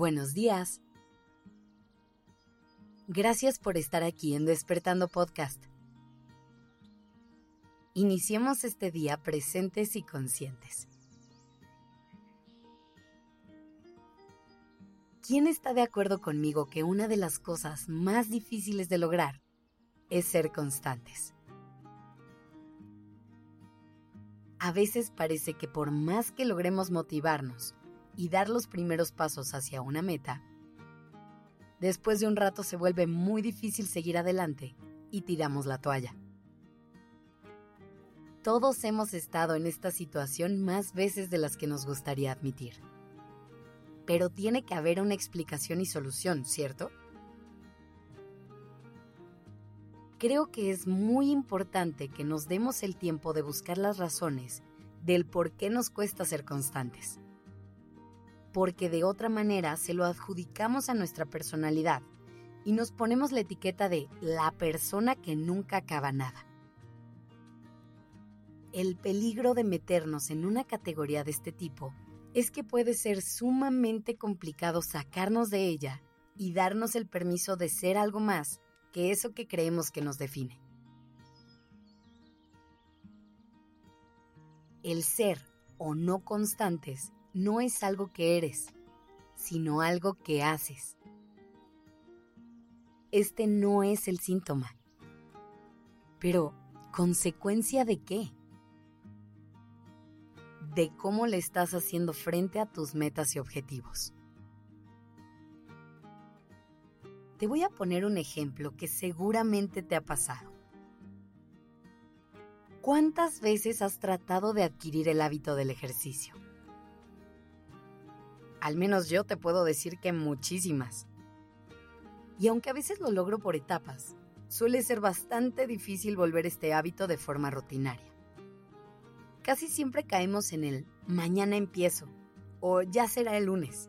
Buenos días. Gracias por estar aquí en Despertando Podcast. Iniciemos este día presentes y conscientes. ¿Quién está de acuerdo conmigo que una de las cosas más difíciles de lograr es ser constantes? A veces parece que por más que logremos motivarnos y dar los primeros pasos hacia una meta, después de un rato se vuelve muy difícil seguir adelante y tiramos la toalla. Todos hemos estado en esta situación más veces de las que nos gustaría admitir. Pero tiene que haber una explicación y solución, ¿cierto? Creo que es muy importante que nos demos el tiempo de buscar las razones del por qué nos cuesta ser constantes porque de otra manera se lo adjudicamos a nuestra personalidad y nos ponemos la etiqueta de la persona que nunca acaba nada. El peligro de meternos en una categoría de este tipo es que puede ser sumamente complicado sacarnos de ella y darnos el permiso de ser algo más que eso que creemos que nos define. El ser o no constantes no es algo que eres, sino algo que haces. Este no es el síntoma. Pero, ¿consecuencia de qué? De cómo le estás haciendo frente a tus metas y objetivos. Te voy a poner un ejemplo que seguramente te ha pasado. ¿Cuántas veces has tratado de adquirir el hábito del ejercicio? Al menos yo te puedo decir que muchísimas. Y aunque a veces lo logro por etapas, suele ser bastante difícil volver este hábito de forma rutinaria. Casi siempre caemos en el mañana empiezo o ya será el lunes.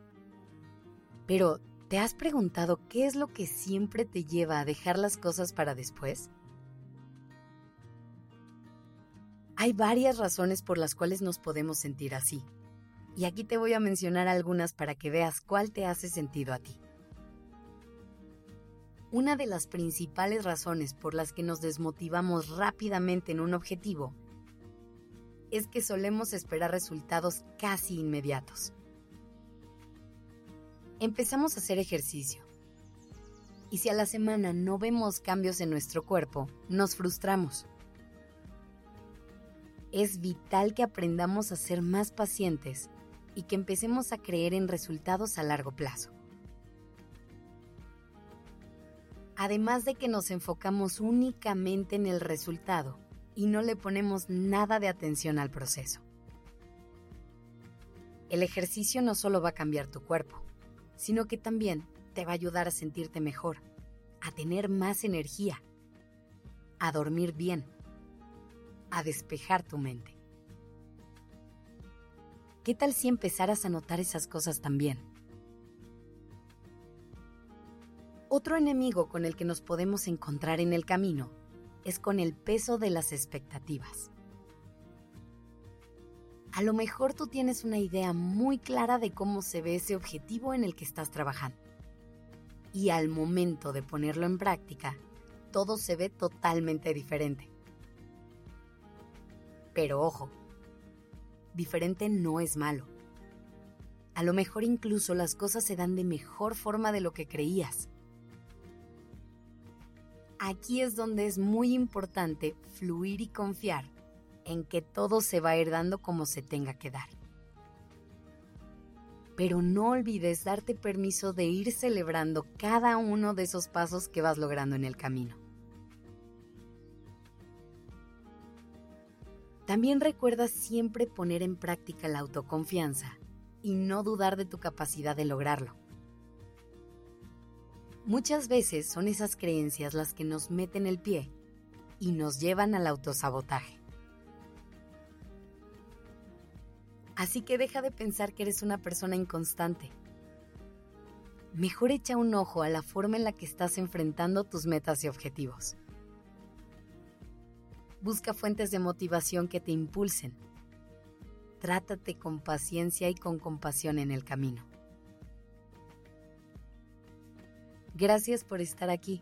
Pero, ¿te has preguntado qué es lo que siempre te lleva a dejar las cosas para después? Hay varias razones por las cuales nos podemos sentir así y aquí te voy a mencionar algunas para que veas cuál te hace sentido a ti. Una de las principales razones por las que nos desmotivamos rápidamente en un objetivo es que solemos esperar resultados casi inmediatos. Empezamos a hacer ejercicio y si a la semana no vemos cambios en nuestro cuerpo, nos frustramos. Es vital que aprendamos a ser más pacientes y que empecemos a creer en resultados a largo plazo. Además de que nos enfocamos únicamente en el resultado y no le ponemos nada de atención al proceso. El ejercicio no solo va a cambiar tu cuerpo, sino que también te va a ayudar a sentirte mejor, a tener más energía, a dormir bien, a despejar tu mente. ¿Qué tal si empezaras a notar esas cosas también? Otro enemigo con el que nos podemos encontrar en el camino es con el peso de las expectativas. A lo mejor tú tienes una idea muy clara de cómo se ve ese objetivo en el que estás trabajando. Y al momento de ponerlo en práctica, todo se ve totalmente diferente. Pero ojo, diferente no es malo. A lo mejor incluso las cosas se dan de mejor forma de lo que creías. Aquí es donde es muy importante fluir y confiar en que todo se va a ir dando como se tenga que dar. Pero no olvides darte permiso de ir celebrando cada uno de esos pasos que vas logrando en el camino. También recuerda siempre poner en práctica la autoconfianza y no dudar de tu capacidad de lograrlo. Muchas veces son esas creencias las que nos meten el pie y nos llevan al autosabotaje. Así que deja de pensar que eres una persona inconstante. Mejor echa un ojo a la forma en la que estás enfrentando tus metas y objetivos. Busca fuentes de motivación que te impulsen. Trátate con paciencia y con compasión en el camino. Gracias por estar aquí.